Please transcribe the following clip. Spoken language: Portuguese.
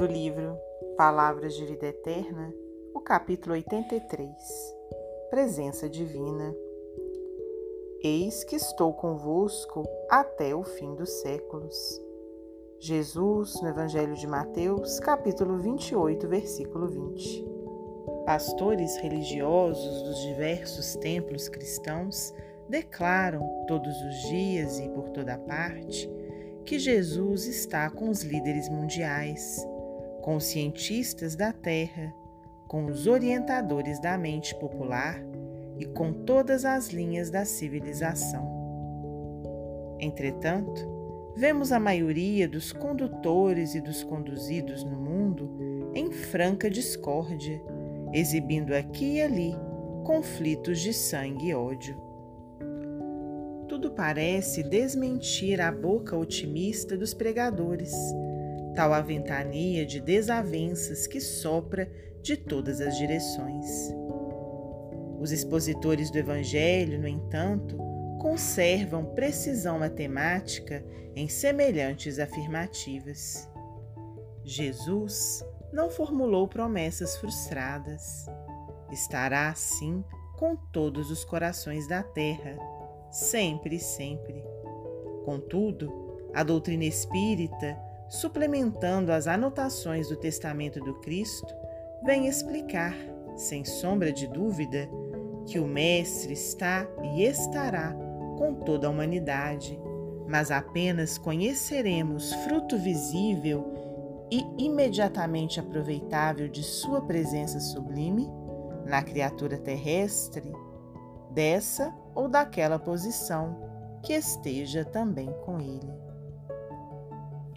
do livro Palavras de Vida Eterna, o capítulo 83 Presença Divina. Eis que estou convosco até o fim dos séculos. Jesus, no Evangelho de Mateus, capítulo 28, versículo 20. Pastores religiosos dos diversos templos cristãos declaram todos os dias e por toda parte que Jesus está com os líderes mundiais, com os cientistas da Terra, com os orientadores da mente popular e com todas as linhas da civilização. Entretanto, vemos a maioria dos condutores e dos conduzidos no mundo em franca discórdia, exibindo aqui e ali conflitos de sangue e ódio tudo parece desmentir a boca otimista dos pregadores, tal a ventania de desavenças que sopra de todas as direções. Os expositores do Evangelho, no entanto, conservam precisão matemática em semelhantes afirmativas. Jesus não formulou promessas frustradas. Estará assim com todos os corações da terra sempre e sempre. Contudo, a doutrina espírita, suplementando as anotações do Testamento do Cristo, vem explicar, sem sombra de dúvida, que o Mestre está e estará com toda a humanidade, mas apenas conheceremos fruto visível e imediatamente aproveitável de Sua presença sublime na criatura terrestre dessa ou daquela posição que esteja também com ele.